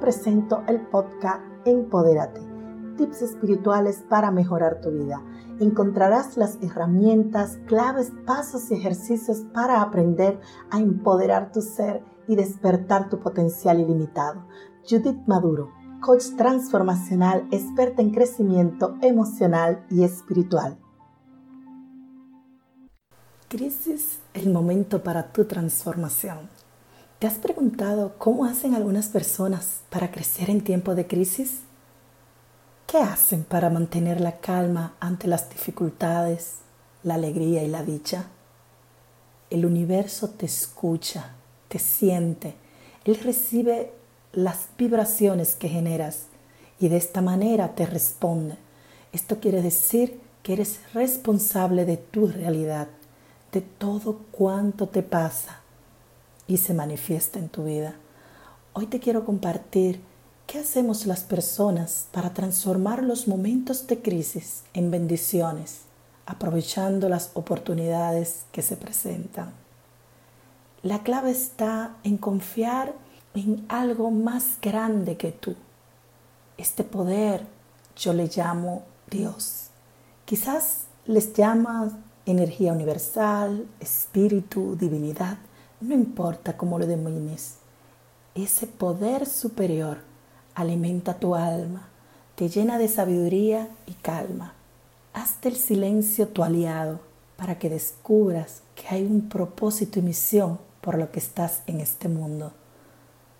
presento el podcast Empodérate, tips espirituales para mejorar tu vida. Encontrarás las herramientas, claves, pasos y ejercicios para aprender a empoderar tu ser y despertar tu potencial ilimitado. Judith Maduro, coach transformacional, experta en crecimiento emocional y espiritual. Crisis, el momento para tu transformación. ¿Te has preguntado cómo hacen algunas personas para crecer en tiempo de crisis? ¿Qué hacen para mantener la calma ante las dificultades, la alegría y la dicha? El universo te escucha, te siente, Él recibe las vibraciones que generas y de esta manera te responde. Esto quiere decir que eres responsable de tu realidad, de todo cuanto te pasa y se manifiesta en tu vida. Hoy te quiero compartir qué hacemos las personas para transformar los momentos de crisis en bendiciones, aprovechando las oportunidades que se presentan. La clave está en confiar en algo más grande que tú. Este poder yo le llamo Dios. Quizás les llamas energía universal, espíritu, divinidad. No importa cómo lo denomines, ese poder superior alimenta tu alma, te llena de sabiduría y calma. Haz del silencio tu aliado para que descubras que hay un propósito y misión por lo que estás en este mundo.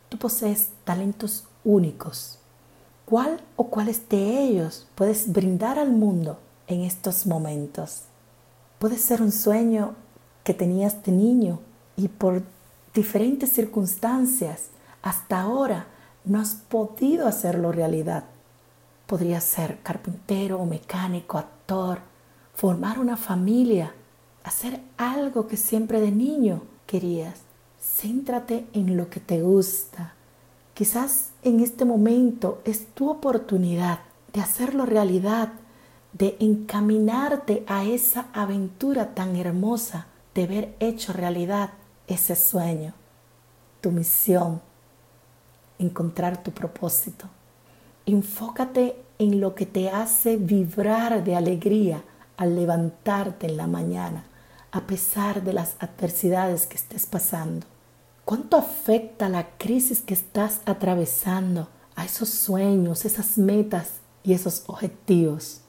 Tú posees talentos únicos. ¿Cuál o cuáles de ellos puedes brindar al mundo en estos momentos? Puede ser un sueño que tenías de niño y por diferentes circunstancias hasta ahora no has podido hacerlo realidad. Podría ser carpintero, mecánico, actor, formar una familia, hacer algo que siempre de niño querías. Céntrate en lo que te gusta. Quizás en este momento es tu oportunidad de hacerlo realidad, de encaminarte a esa aventura tan hermosa de ver hecho realidad ese sueño, tu misión, encontrar tu propósito. Enfócate en lo que te hace vibrar de alegría al levantarte en la mañana, a pesar de las adversidades que estés pasando. ¿Cuánto afecta la crisis que estás atravesando a esos sueños, esas metas y esos objetivos?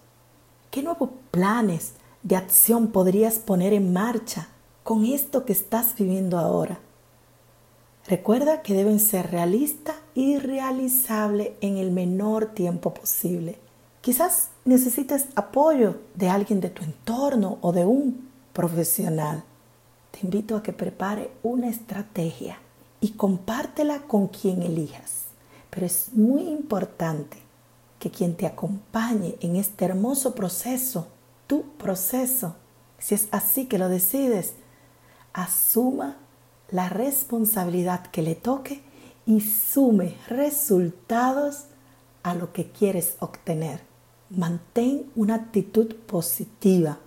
¿Qué nuevos planes de acción podrías poner en marcha con esto que estás viviendo ahora. Recuerda que deben ser realistas y realizables en el menor tiempo posible. Quizás necesites apoyo de alguien de tu entorno o de un profesional. Te invito a que prepare una estrategia y compártela con quien elijas. Pero es muy importante que quien te acompañe en este hermoso proceso, tu proceso, si es así que lo decides, asuma la responsabilidad que le toque y sume resultados a lo que quieres obtener. Mantén una actitud positiva,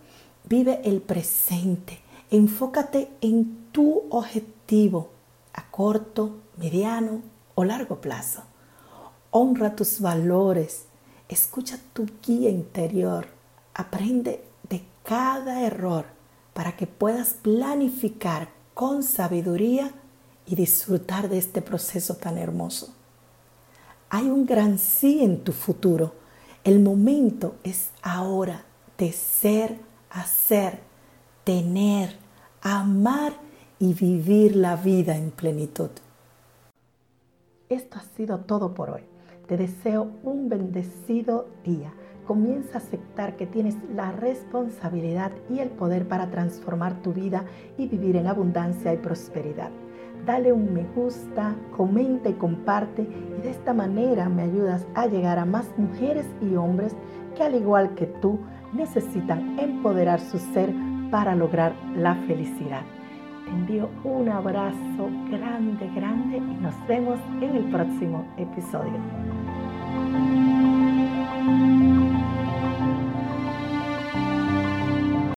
vive el presente, enfócate en tu objetivo a corto, mediano o largo plazo. Honra tus valores, escucha tu guía interior, aprende de cada error para que puedas planificar con sabiduría y disfrutar de este proceso tan hermoso. Hay un gran sí en tu futuro. El momento es ahora de ser, hacer, tener, amar y vivir la vida en plenitud. Esto ha sido todo por hoy. Te deseo un bendecido día comienza a aceptar que tienes la responsabilidad y el poder para transformar tu vida y vivir en abundancia y prosperidad. Dale un me gusta, comenta y comparte y de esta manera me ayudas a llegar a más mujeres y hombres que al igual que tú necesitan empoderar su ser para lograr la felicidad. Te envío un abrazo grande, grande y nos vemos en el próximo episodio.